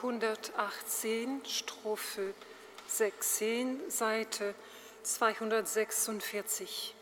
Psalm 118, Strophe 16, Seite 246.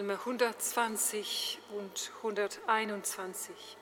Psalme 120 und 121.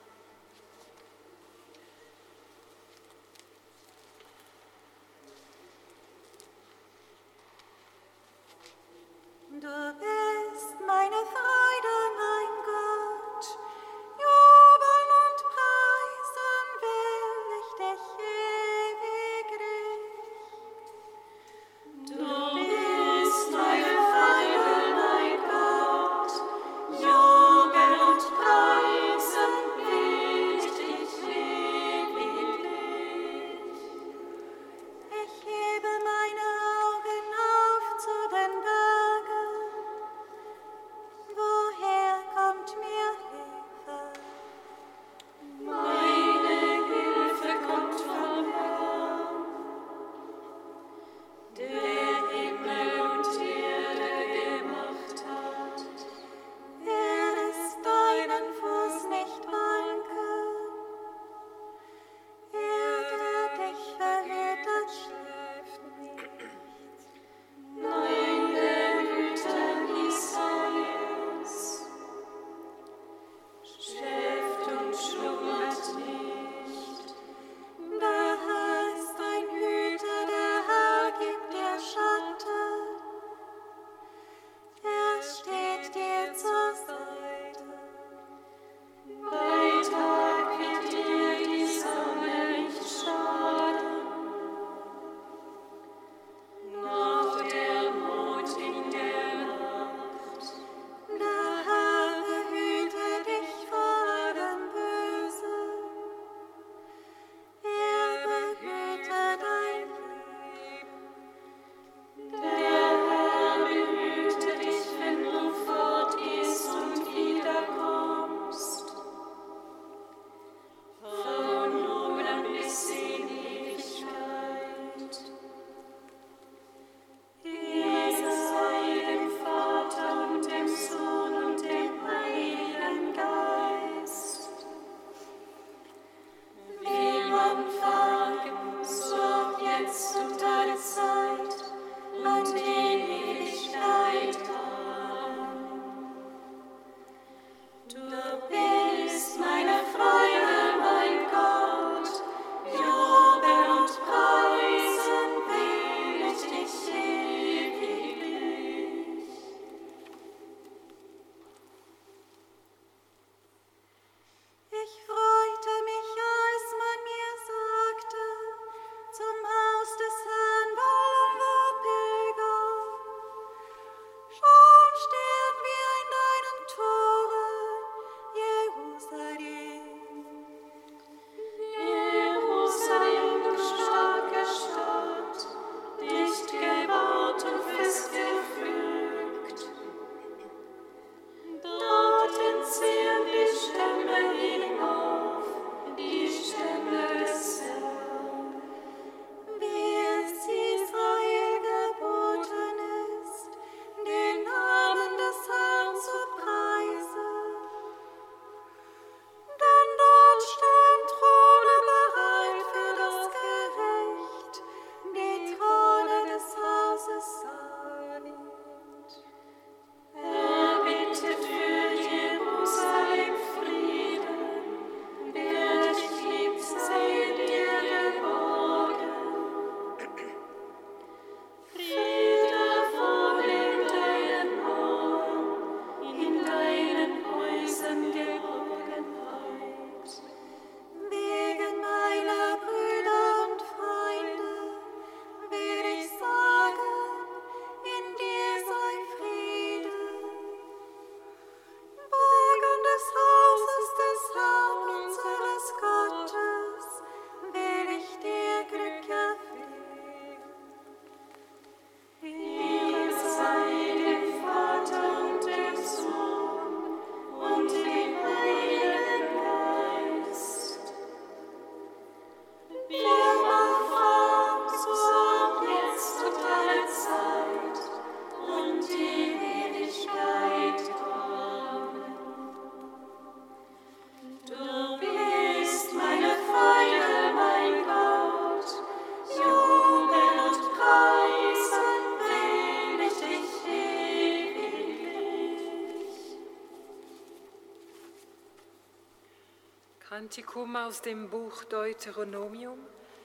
Kantikum aus dem Buch Deuteronomium,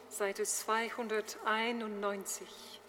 Seite 291.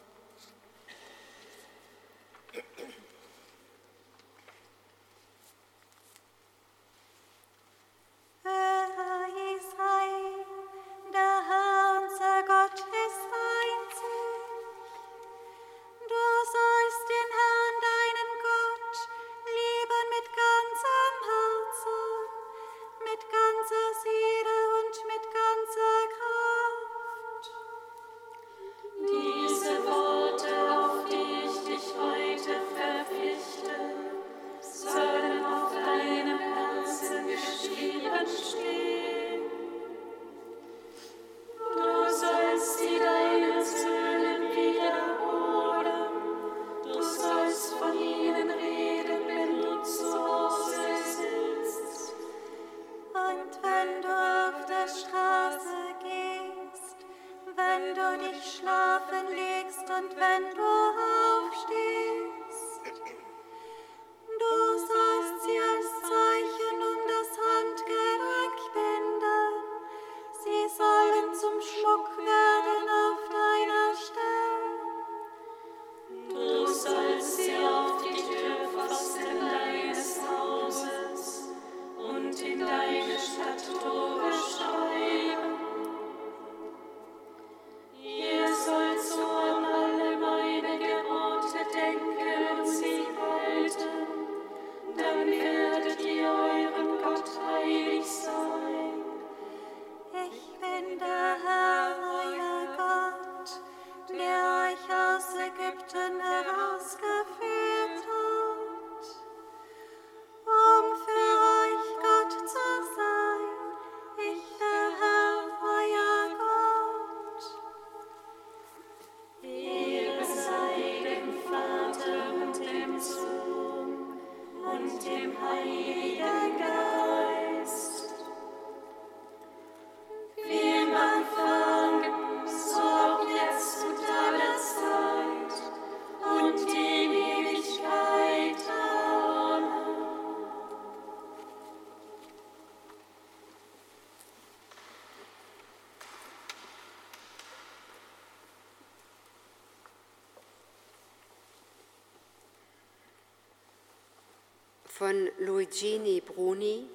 von Luigini Bruni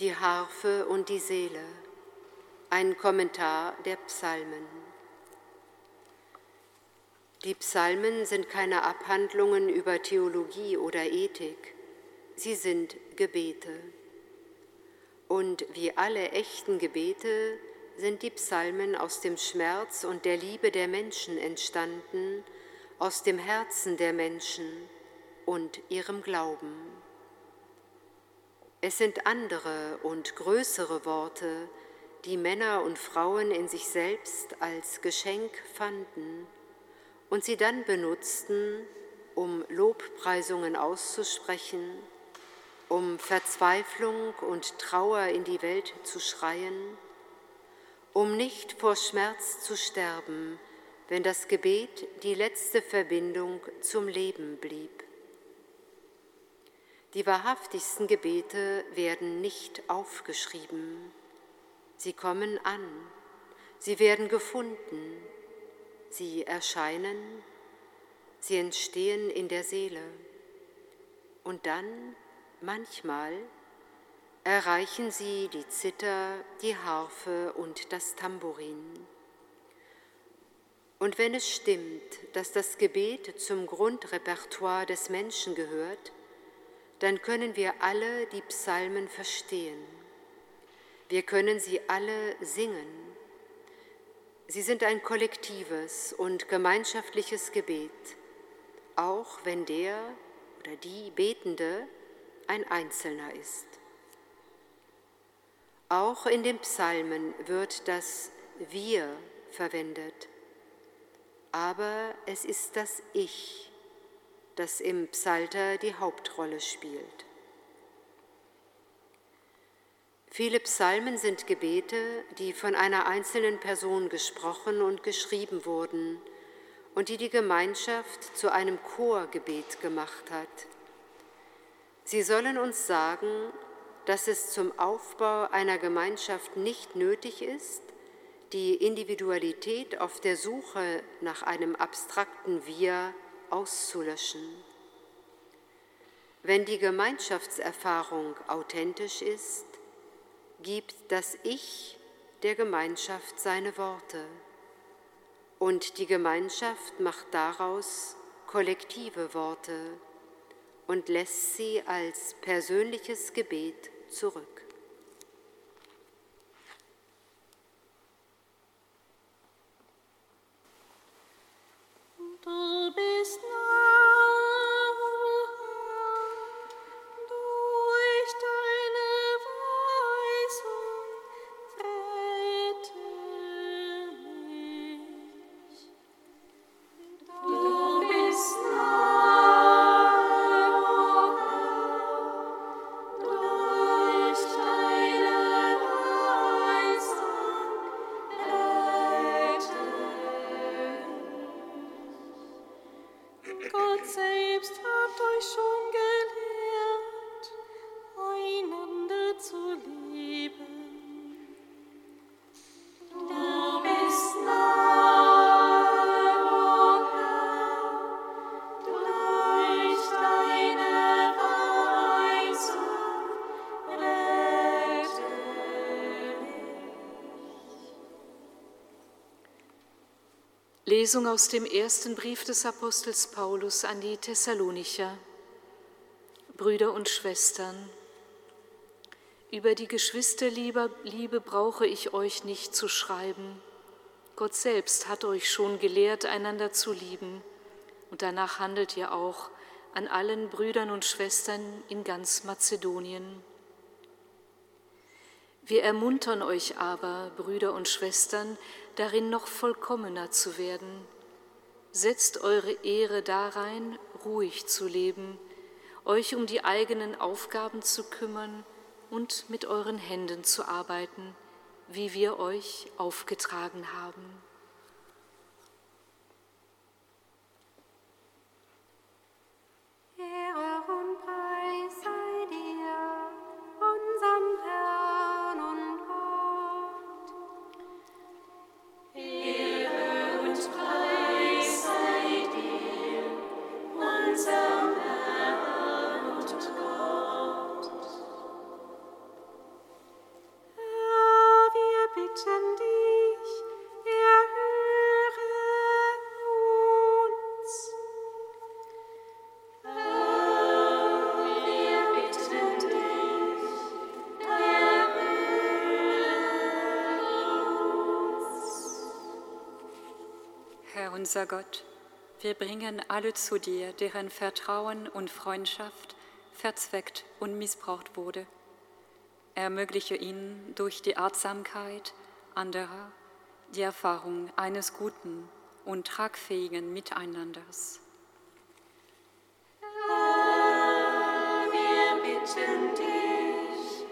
Die Harfe und die Seele. Ein Kommentar der Psalmen. Die Psalmen sind keine Abhandlungen über Theologie oder Ethik, sie sind Gebete. Und wie alle echten Gebete sind die Psalmen aus dem Schmerz und der Liebe der Menschen entstanden, aus dem Herzen der Menschen und ihrem Glauben. Es sind andere und größere Worte, die Männer und Frauen in sich selbst als Geschenk fanden und sie dann benutzten, um Lobpreisungen auszusprechen, um Verzweiflung und Trauer in die Welt zu schreien, um nicht vor Schmerz zu sterben, wenn das Gebet die letzte Verbindung zum Leben blieb. Die wahrhaftigsten Gebete werden nicht aufgeschrieben. Sie kommen an, sie werden gefunden, sie erscheinen, sie entstehen in der Seele. Und dann, manchmal, erreichen sie die Zither, die Harfe und das Tambourin. Und wenn es stimmt, dass das Gebet zum Grundrepertoire des Menschen gehört, dann können wir alle die Psalmen verstehen. Wir können sie alle singen. Sie sind ein kollektives und gemeinschaftliches Gebet, auch wenn der oder die Betende ein Einzelner ist. Auch in den Psalmen wird das Wir verwendet, aber es ist das Ich das im Psalter die Hauptrolle spielt. Viele Psalmen sind Gebete, die von einer einzelnen Person gesprochen und geschrieben wurden und die die Gemeinschaft zu einem Chorgebet gemacht hat. Sie sollen uns sagen, dass es zum Aufbau einer Gemeinschaft nicht nötig ist, die Individualität auf der Suche nach einem abstrakten Wir auszulöschen. Wenn die Gemeinschaftserfahrung authentisch ist, gibt das Ich der Gemeinschaft seine Worte und die Gemeinschaft macht daraus kollektive Worte und lässt sie als persönliches Gebet zurück. Du bist nah. Lesung aus dem ersten Brief des Apostels Paulus an die Thessalonicher. Brüder und Schwestern, über die Geschwisterliebe Liebe brauche ich euch nicht zu schreiben. Gott selbst hat euch schon gelehrt, einander zu lieben, und danach handelt ihr auch an allen Brüdern und Schwestern in ganz Mazedonien. Wir ermuntern euch aber, Brüder und Schwestern, darin noch vollkommener zu werden. Setzt eure Ehre darein, ruhig zu leben, euch um die eigenen Aufgaben zu kümmern und mit euren Händen zu arbeiten, wie wir euch aufgetragen haben. Ehre und Preis. Unser Gott, wir bringen alle zu dir, deren Vertrauen und Freundschaft verzweckt und missbraucht wurde. Ermögliche ihnen durch die Artsamkeit anderer die Erfahrung eines guten und tragfähigen Miteinanders. Herr, wir bitten dich,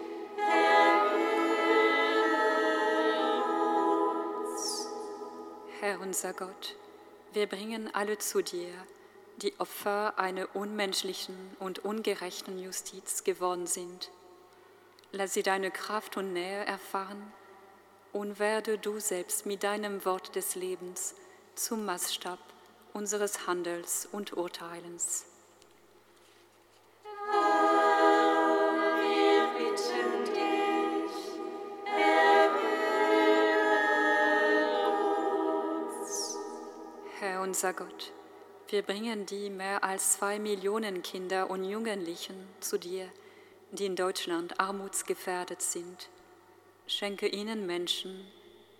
uns. Herr unser Gott, wir bringen alle zu dir, die Opfer einer unmenschlichen und ungerechten Justiz geworden sind. Lass sie deine Kraft und Nähe erfahren und werde du selbst mit deinem Wort des Lebens zum Maßstab unseres Handels und Urteilens. Unser Gott, wir bringen die mehr als zwei Millionen Kinder und Jugendlichen zu dir, die in Deutschland armutsgefährdet sind. Schenke ihnen Menschen,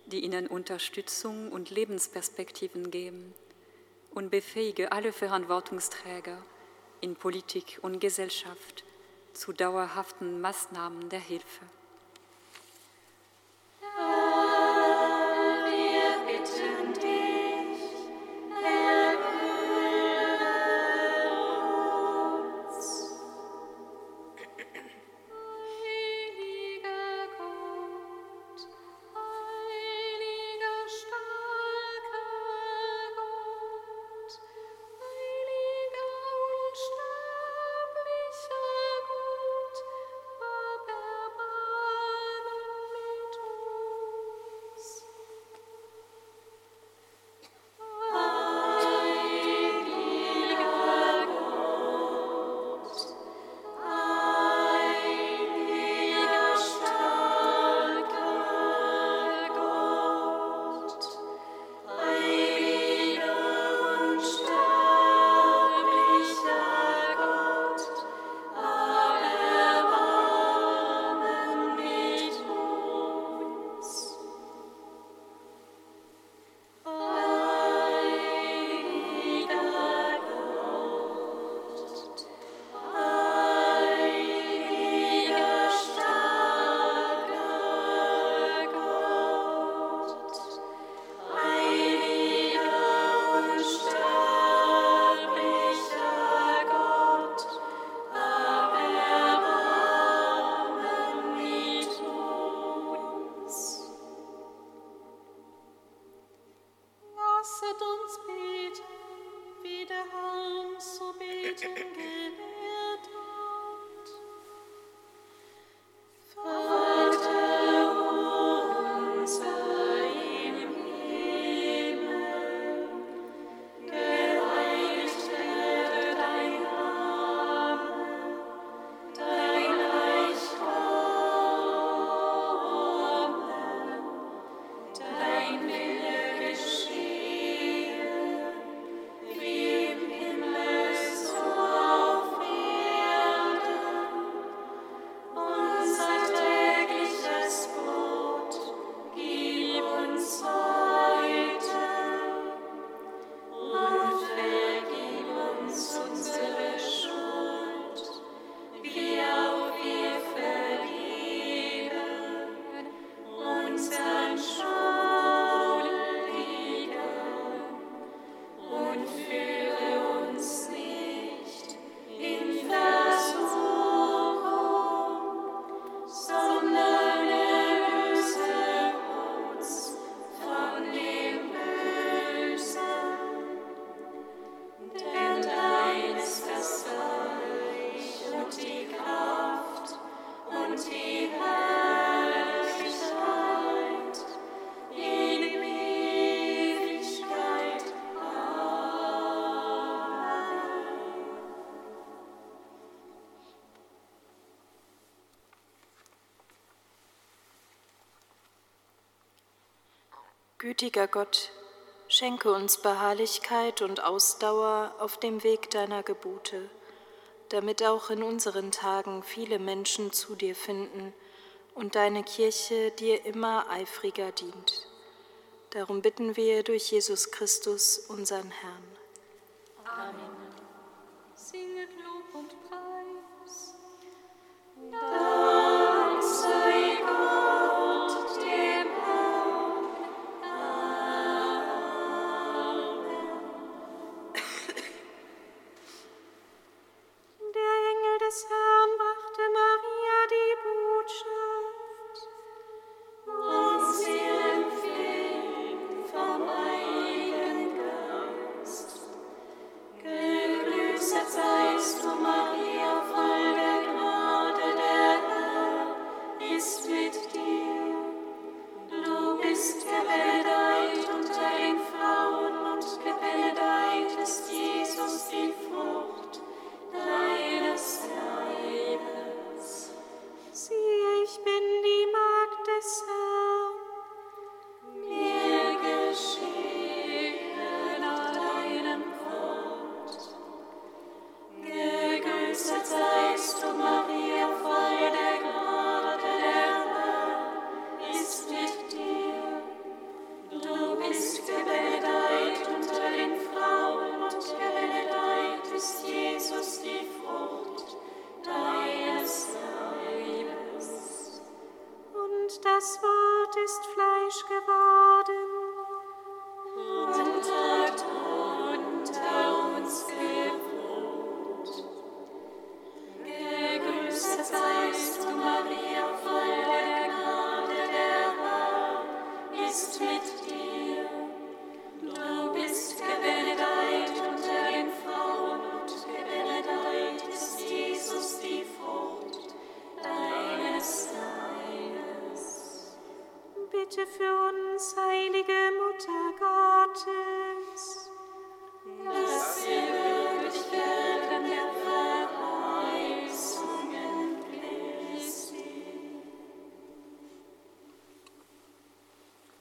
die ihnen Unterstützung und Lebensperspektiven geben und befähige alle Verantwortungsträger in Politik und Gesellschaft zu dauerhaften Maßnahmen der Hilfe. Thank you. Gütiger Gott, schenke uns Beharrlichkeit und Ausdauer auf dem Weg deiner Gebote, damit auch in unseren Tagen viele Menschen zu dir finden und deine Kirche dir immer eifriger dient. Darum bitten wir durch Jesus Christus, unseren Herrn. Amen. Singet Lob und Preis.